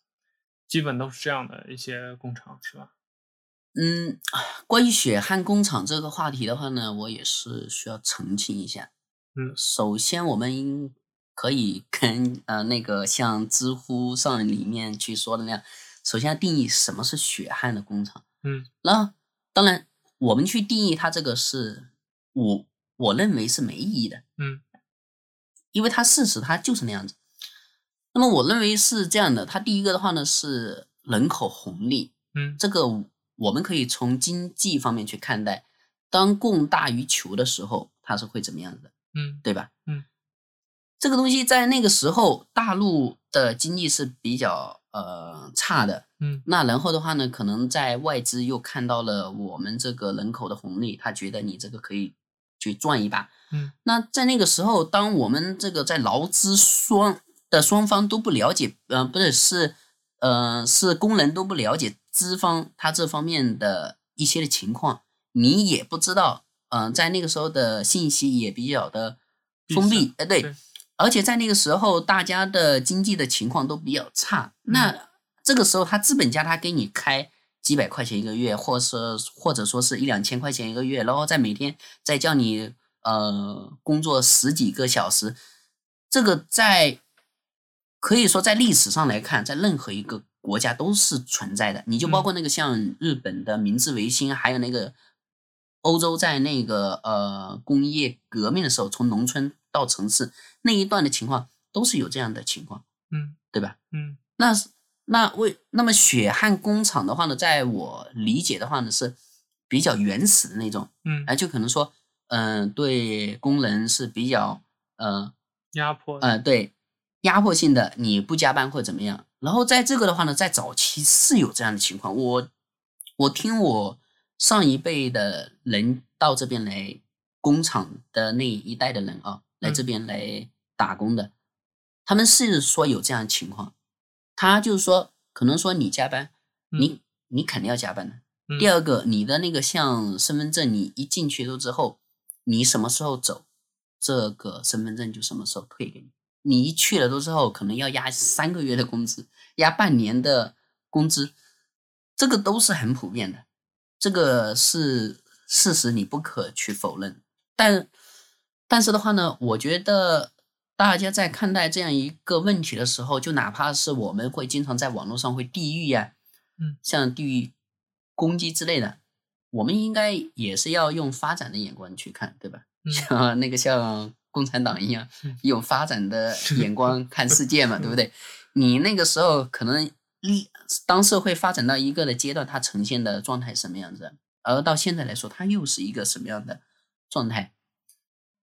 基本都是这样的一些工厂，是吧？嗯，关于血汗工厂这个话题的话呢，我也是需要澄清一下。嗯，首先我们可以跟呃那个像知乎上里面去说的那样，首先要定义什么是血汗的工厂。嗯，那当然我们去定义它这个是我我认为是没意义的。嗯，因为它事实它就是那样子。那么我认为是这样的，它第一个的话呢是人口红利。嗯，这个我们可以从经济方面去看待，当供大于求的时候，它是会怎么样的？嗯，对吧？嗯。这个东西在那个时候，大陆的经济是比较呃差的，嗯，那然后的话呢，可能在外资又看到了我们这个人口的红利，他觉得你这个可以去赚一把，嗯，那在那个时候，当我们这个在劳资双的双方都不了解，呃，不是是呃是工人都不了解资方他这方面的一些的情况，你也不知道，嗯、呃，在那个时候的信息也比较的封闭，哎，对。对而且在那个时候，大家的经济的情况都比较差。那这个时候，他资本家他给你开几百块钱一个月，或是或者说是一两千块钱一个月，然后再每天再叫你呃工作十几个小时，这个在可以说在历史上来看，在任何一个国家都是存在的。你就包括那个像日本的明治维新，还有那个欧洲在那个呃工业革命的时候，从农村到城市。那一段的情况都是有这样的情况，嗯，对吧？嗯，那那为那么血汗工厂的话呢，在我理解的话呢，是比较原始的那种，嗯，哎，就可能说，嗯、呃，对工人是比较，呃，压迫，呃，对，压迫性的，你不加班或者怎么样。然后在这个的话呢，在早期是有这样的情况，我我听我上一辈的人到这边来工厂的那一代的人啊，来这边来。打工的，他们是说有这样的情况，他就是说，可能说你加班，你、嗯、你肯定要加班的。嗯、第二个，你的那个像身份证，你一进去了之后，你什么时候走，这个身份证就什么时候退给你。你一去了都之后，可能要压三个月的工资，压半年的工资，这个都是很普遍的，这个是事实，你不可去否认。但但是的话呢，我觉得。大家在看待这样一个问题的时候，就哪怕是我们会经常在网络上会地域呀，嗯，像地域攻击之类的，我们应该也是要用发展的眼光去看，对吧？嗯、像那个像共产党一样，用发展的眼光 看世界嘛，对不对？你那个时候可能一当社会发展到一个的阶段，它呈现的状态什么样子？而到现在来说，它又是一个什么样的状态？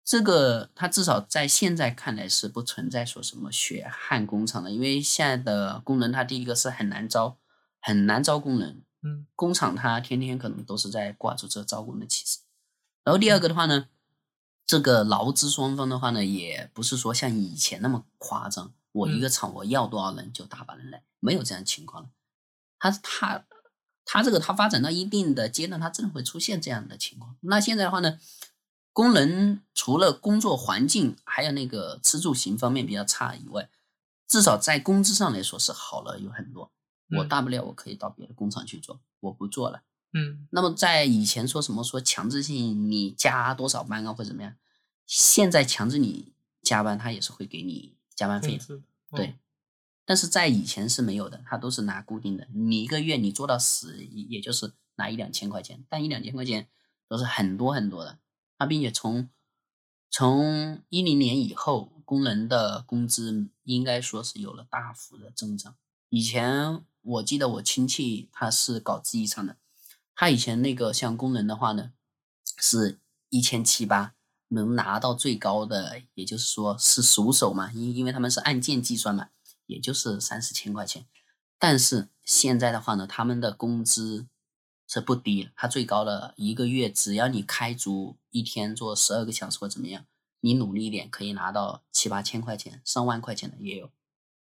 这个它至少在现在看来是不存在说什么血汗工厂的，因为现在的工人他第一个是很难招，很难招工人，嗯，工厂他天天可能都是在挂着这招工的旗帜。然后第二个的话呢，这个劳资双方的话呢，也不是说像以前那么夸张，我一个厂我要多少人就大把人来，没有这样的情况了。他他他这个他发展到一定的阶段，他真的会出现这样的情况。那现在的话呢？工人除了工作环境还有那个吃住行方面比较差以外，至少在工资上来说是好了有很多。我大不了我可以到别的工厂去做，我不做了。嗯。那么在以前说什么说强制性你加多少班啊或者怎么样，现在强制你加班，他也是会给你加班费。哦。对。但是在以前是没有的，他都是拿固定的，你一个月你做到死，也就是拿一两千块钱，但一两千块钱都是很多很多的。他并且从从一零年以后，工人的工资应该说是有了大幅的增长。以前我记得我亲戚他是搞制衣厂的，他以前那个像工人的话呢，是一千七八，能拿到最高的，也就是说是熟手嘛，因因为他们是按件计算嘛，也就是三四千块钱。但是现在的话呢，他们的工资。是不低，他最高的一个月，只要你开足一天做十二个小时或怎么样，你努力一点可以拿到七八千块钱、上万块钱的也有。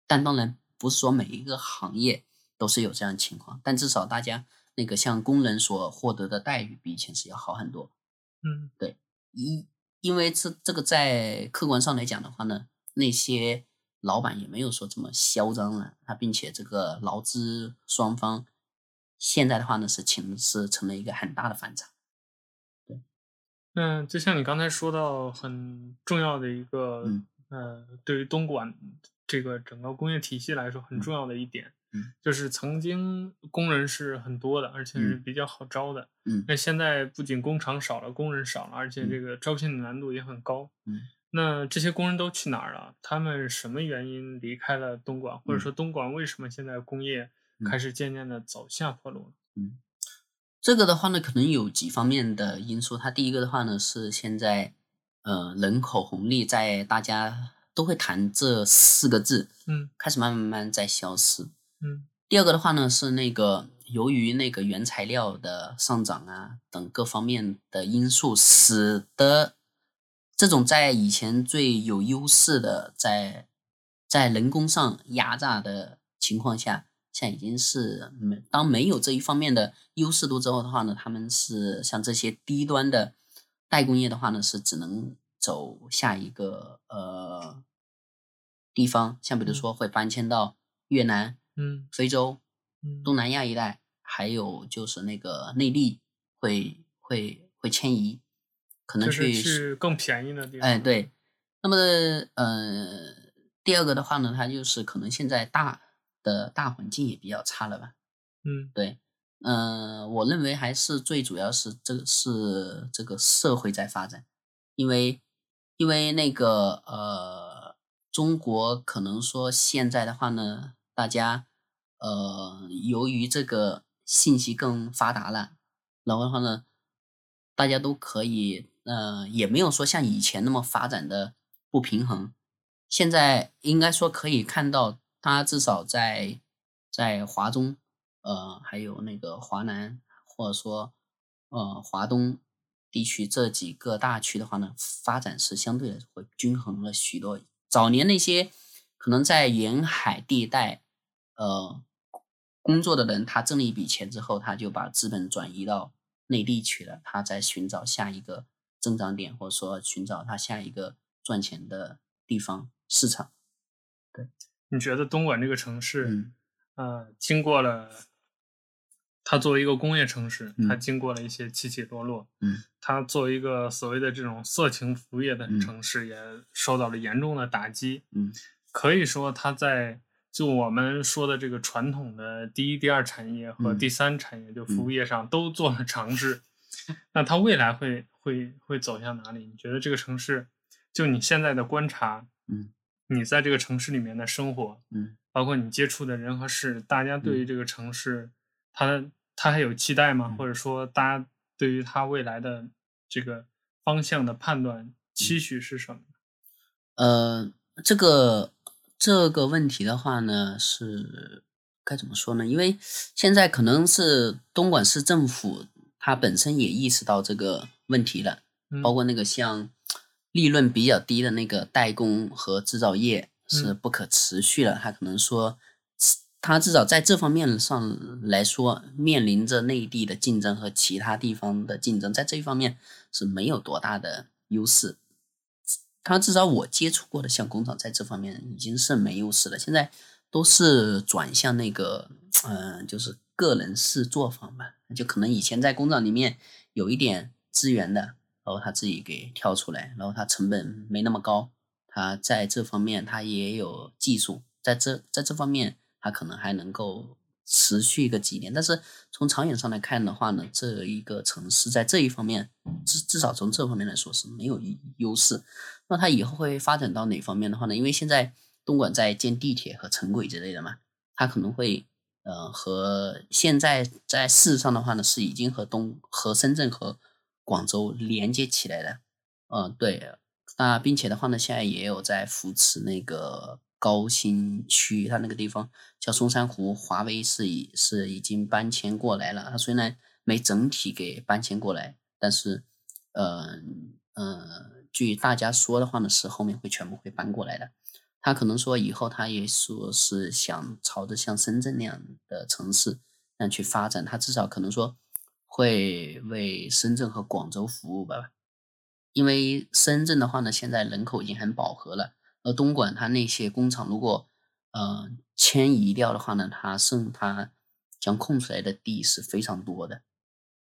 但当然不是说每一个行业都是有这样的情况，但至少大家那个像工人所获得的待遇比以前是要好很多。嗯，对，因因为这这个在客观上来讲的话呢，那些老板也没有说这么嚣张了，他并且这个劳资双方。现在的话呢，是情是成了一个很大的反差。对，嗯，就像你刚才说到很重要的一个，嗯，呃，对于东莞这个整个工业体系来说很重要的一点，嗯，就是曾经工人是很多的，而且是比较好招的，嗯，那现在不仅工厂少了，工人少了，而且这个招聘的难度也很高，嗯，那这些工人都去哪儿了？他们什么原因离开了东莞？或者说东莞为什么现在工业开始渐渐的走下坡路？嗯，这个的话呢，可能有几方面的因素。它第一个的话呢，是现在。呃，人口红利在大家都会谈这四个字，嗯，开始慢慢慢慢在消失，嗯。第二个的话呢，是那个由于那个原材料的上涨啊等各方面的因素，使得这种在以前最有优势的在在人工上压榨的情况下，现在已经是没当没有这一方面的优势度之后的话呢，他们是像这些低端的。代工业的话呢，是只能走下一个呃地方，像比如说会搬迁到越南、嗯、非洲、嗯、东南亚一带，还有就是那个内地会会会迁移，可能去是更便宜的地方。哎，对。那么呃，第二个的话呢，它就是可能现在大的大环境也比较差了吧？嗯，对。嗯、呃，我认为还是最主要是这个是这个社会在发展，因为因为那个呃，中国可能说现在的话呢，大家呃，由于这个信息更发达了，然后的话呢，大家都可以呃，也没有说像以前那么发展的不平衡，现在应该说可以看到，它至少在在华中。呃，还有那个华南，或者说呃华东地区这几个大区的话呢，发展是相对来说会均衡了许多。早年那些可能在沿海地带呃工作的人，他挣了一笔钱之后，他就把资本转移到内地去了，他在寻找下一个增长点，或者说寻找他下一个赚钱的地方市场。对，你觉得东莞这个城市，嗯，呃，经过了。它作为一个工业城市，它经过了一些起起落落。嗯，它作为一个所谓的这种色情服务业的城市，也受到了严重的打击。嗯，可以说它在就我们说的这个传统的第一、第二产业和第三产业，就服务业上都做了尝试。那它未来会会会走向哪里？你觉得这个城市，就你现在的观察，嗯，你在这个城市里面的生活，嗯，包括你接触的人和事，大家对于这个城市。它它还有期待吗？或者说，大家对于它未来的这个方向的判断期许是什么？呃，这个这个问题的话呢，是该怎么说呢？因为现在可能是东莞市政府它本身也意识到这个问题了，包括那个像利润比较低的那个代工和制造业是不可持续了，他可能说。他至少在这方面上来说，面临着内地的竞争和其他地方的竞争，在这一方面是没有多大的优势。他至少我接触过的像工厂，在这方面已经是没优势了。现在都是转向那个，嗯、就是个人式作坊吧。就可能以前在工厂里面有一点资源的，然后他自己给挑出来，然后他成本没那么高，他在这方面他也有技术，在这在这方面。他可能还能够持续个几年，但是从长远上来看的话呢，这一个城市在这一方面，至至少从这方面来说是没有优势。那它以后会发展到哪方面的话呢？因为现在东莞在建地铁和城轨之类的嘛，它可能会呃和现在在事实上的话呢，是已经和东和深圳和广州连接起来了。嗯、对，那并且的话呢，现在也有在扶持那个。高新区，它那个地方叫松山湖，华为是已是已经搬迁过来了。它虽然没整体给搬迁过来，但是，呃嗯，据大家说的话呢，是后面会全部会搬过来的。他可能说以后他也说是想朝着像深圳那样的城市那样去发展，他至少可能说会为深圳和广州服务吧。因为深圳的话呢，现在人口已经很饱和了。而东莞它那些工厂如果呃迁移掉的话呢，它剩它将空出来的地是非常多的，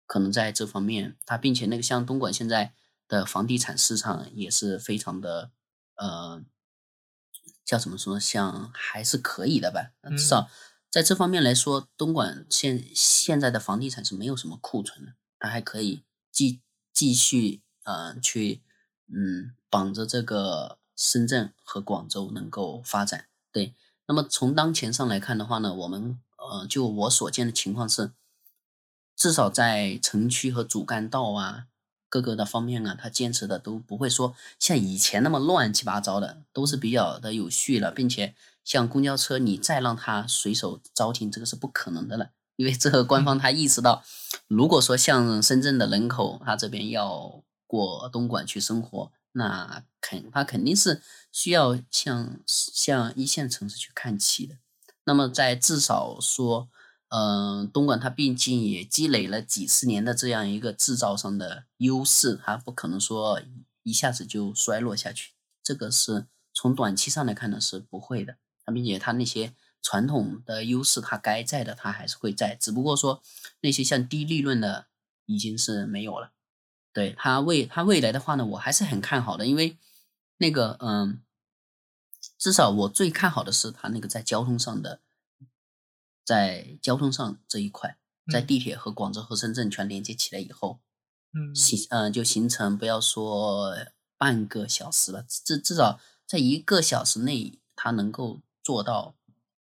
可能在这方面它，并且那个像东莞现在的房地产市场也是非常的呃叫怎么说，像还是可以的吧。嗯、至少在这方面来说，东莞现现在的房地产是没有什么库存的，它还可以继继续呃去嗯绑着这个深圳和广州能够发展。对，那么从当前上来看的话呢，我们呃就我所见的情况是，至少在城区和主干道啊。各个的方面啊，他坚持的都不会说像以前那么乱七八糟的，都是比较的有序了，并且像公交车，你再让它随手招停，这个是不可能的了，因为这个官方他意识到，如果说像深圳的人口，他这边要过东莞去生活，那肯他肯定是需要向向一线城市去看齐的，那么在至少说。嗯，东莞它毕竟也积累了几十年的这样一个制造上的优势，它不可能说一下子就衰落下去。这个是从短期上来看呢，是不会的。它并且它那些传统的优势，它该在的它还是会在，只不过说那些像低利润的已经是没有了。对，它未它未来的话呢，我还是很看好的，因为那个嗯，至少我最看好的是它那个在交通上的。在交通上这一块，在地铁和广州和深圳全连接起来以后，嗯，形嗯就形成不要说半个小时了，至至少在一个小时内，它能够做到，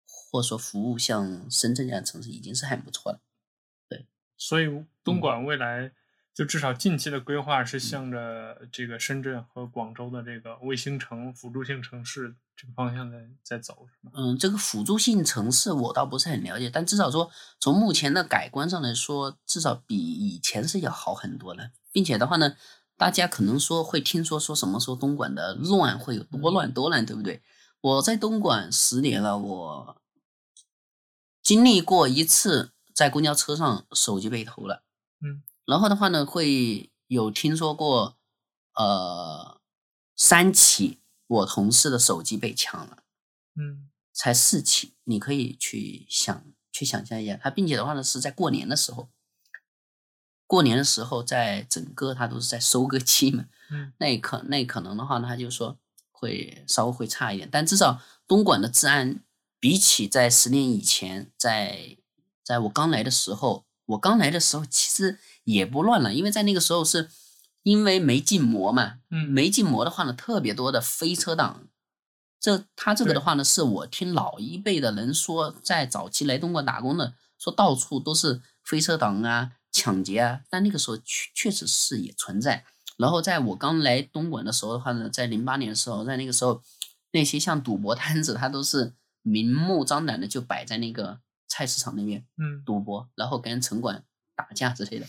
或者说服务像深圳这样的城市已经是很不错了。对，所以东莞未来。嗯就至少近期的规划是向着这个深圳和广州的这个卫星城、辅助性城市这个方向在在走？嗯，这个辅助性城市我倒不是很了解，但至少说从目前的改观上来说，至少比以前是要好很多了，并且的话呢，大家可能说会听说说什么说东莞的乱会有多乱多乱，对不对？我在东莞十年了，我经历过一次在公交车上手机被偷了，嗯。然后的话呢，会有听说过，呃，三起我同事的手机被抢了，嗯，才四起，你可以去想去想象一下，他并且的话呢是在过年的时候，过年的时候在整个他都是在收割期嘛，嗯，那可那可能的话呢，他就说会稍微会差一点，但至少东莞的治安比起在十年以前，在在我刚来的时候，我刚来的时候其实。也不乱了，因为在那个时候是因为没禁摩嘛，嗯，没禁摩的话呢，特别多的飞车党。这他这个的话呢，是我听老一辈的人说，在早期来东莞打工的，说到处都是飞车党啊、抢劫啊。但那个时候确确实是也存在。然后在我刚来东莞的时候的话呢，在零八年的时候，在那个时候，那些像赌博摊子，他都是明目张胆的就摆在那个菜市场那边，嗯，赌博，然后跟城管。打架之类的，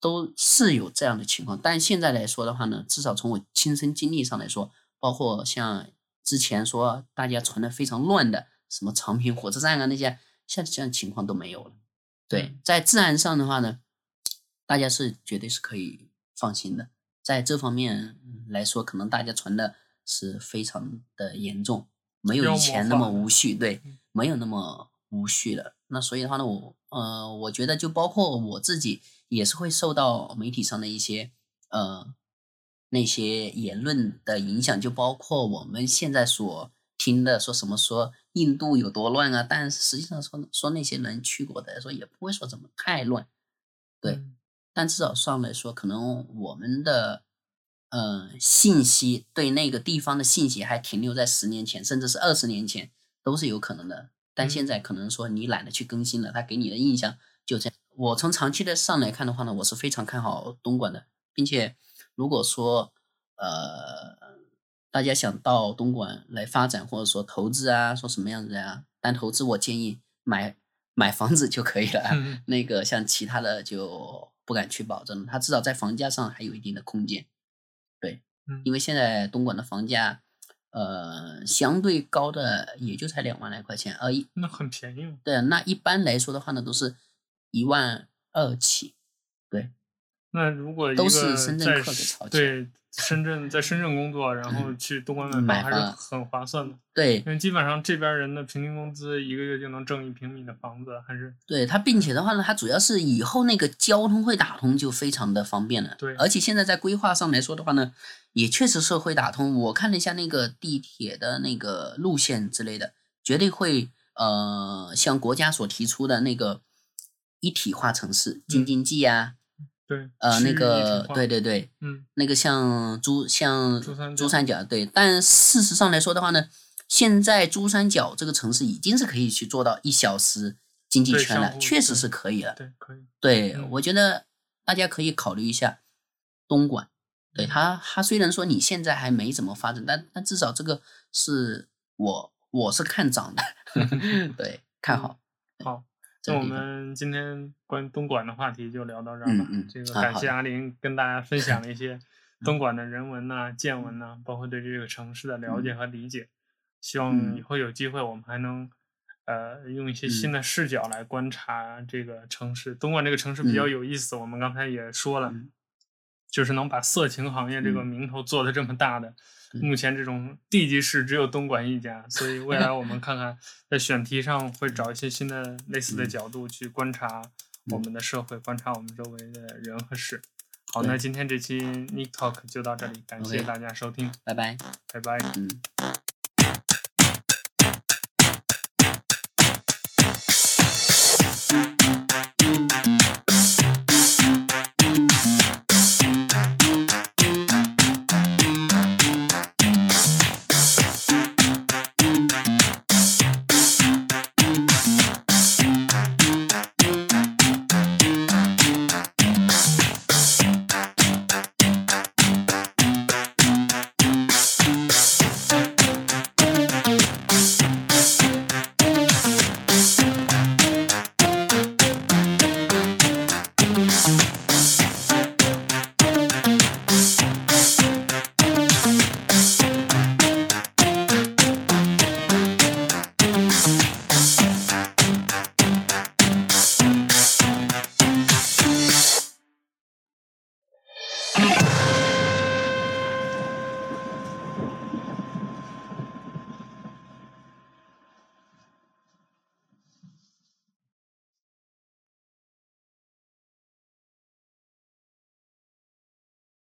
都是有这样的情况。但现在来说的话呢，至少从我亲身经历上来说，包括像之前说大家传的非常乱的什么长平火车站啊那些，像这样情况都没有了。对，在治安上的话呢，大家是绝对是可以放心的。在这方面来说，可能大家传的是非常的严重，没有以前那么无序，对，没有那么无序了。那所以的话呢，我。呃，我觉得就包括我自己也是会受到媒体上的一些呃那些言论的影响，就包括我们现在所听的说什么说印度有多乱啊，但实际上说说那些人去过的说也不会说怎么太乱，对，嗯、但至少上来说，可能我们的呃信息对那个地方的信息还停留在十年前，甚至是二十年前都是有可能的。但现在可能说你懒得去更新了，他给你的印象就这样。我从长期的上来看的话呢，我是非常看好东莞的，并且如果说呃大家想到东莞来发展或者说投资啊，说什么样子呀？但投资我建议买买房子就可以了，嗯、那个像其他的就不敢去保证，他至少在房价上还有一定的空间。对，因为现在东莞的房价。呃，相对高的也就才两万来块钱而已，那很便宜。对，那一般来说的话呢，都是一万二起。对，那如果都是深圳在客的潮对深圳在深圳工作，然后去东莞买房还是很划算的。对，因为基本上这边人的平均工资一个月就能挣一平米的房子，还是对它，并且的话呢，它主要是以后那个交通会打通，就非常的方便了。对，而且现在在规划上来说的话呢，也确实是会打通。我看了一下那个地铁的那个路线之类的，绝对会呃，像国家所提出的那个一体化城市，京津冀啊。对，呃，那个，对对对，嗯，那个像珠像珠三珠三角，对，但事实上来说的话呢，现在珠三角这个城市已经是可以去做到一小时经济圈了，确实是可以了。对，可以。对，嗯、我觉得大家可以考虑一下东莞。对它，它虽然说你现在还没怎么发展，但但至少这个是我我是看涨的，对，看好。好。那我们今天关于东莞的话题就聊到这儿吧。嗯嗯、这个感谢阿林跟大家分享了一些 东莞的人文呐、啊、见闻呐、啊，包括对这个城市的了解和理解。希望以后有机会我们还能呃用一些新的视角来观察这个城市。东莞这个城市比较有意思，我们刚才也说了，就是能把色情行业这个名头做得这么大的。目前这种地级市只有东莞一家，所以未来我们看看 在选题上会找一些新的类似的角度去观察我们的社会，观察我们周围的人和事。好，那今天这期 Nick Talk 就到这里，感谢大家收听，拜拜，拜拜。嗯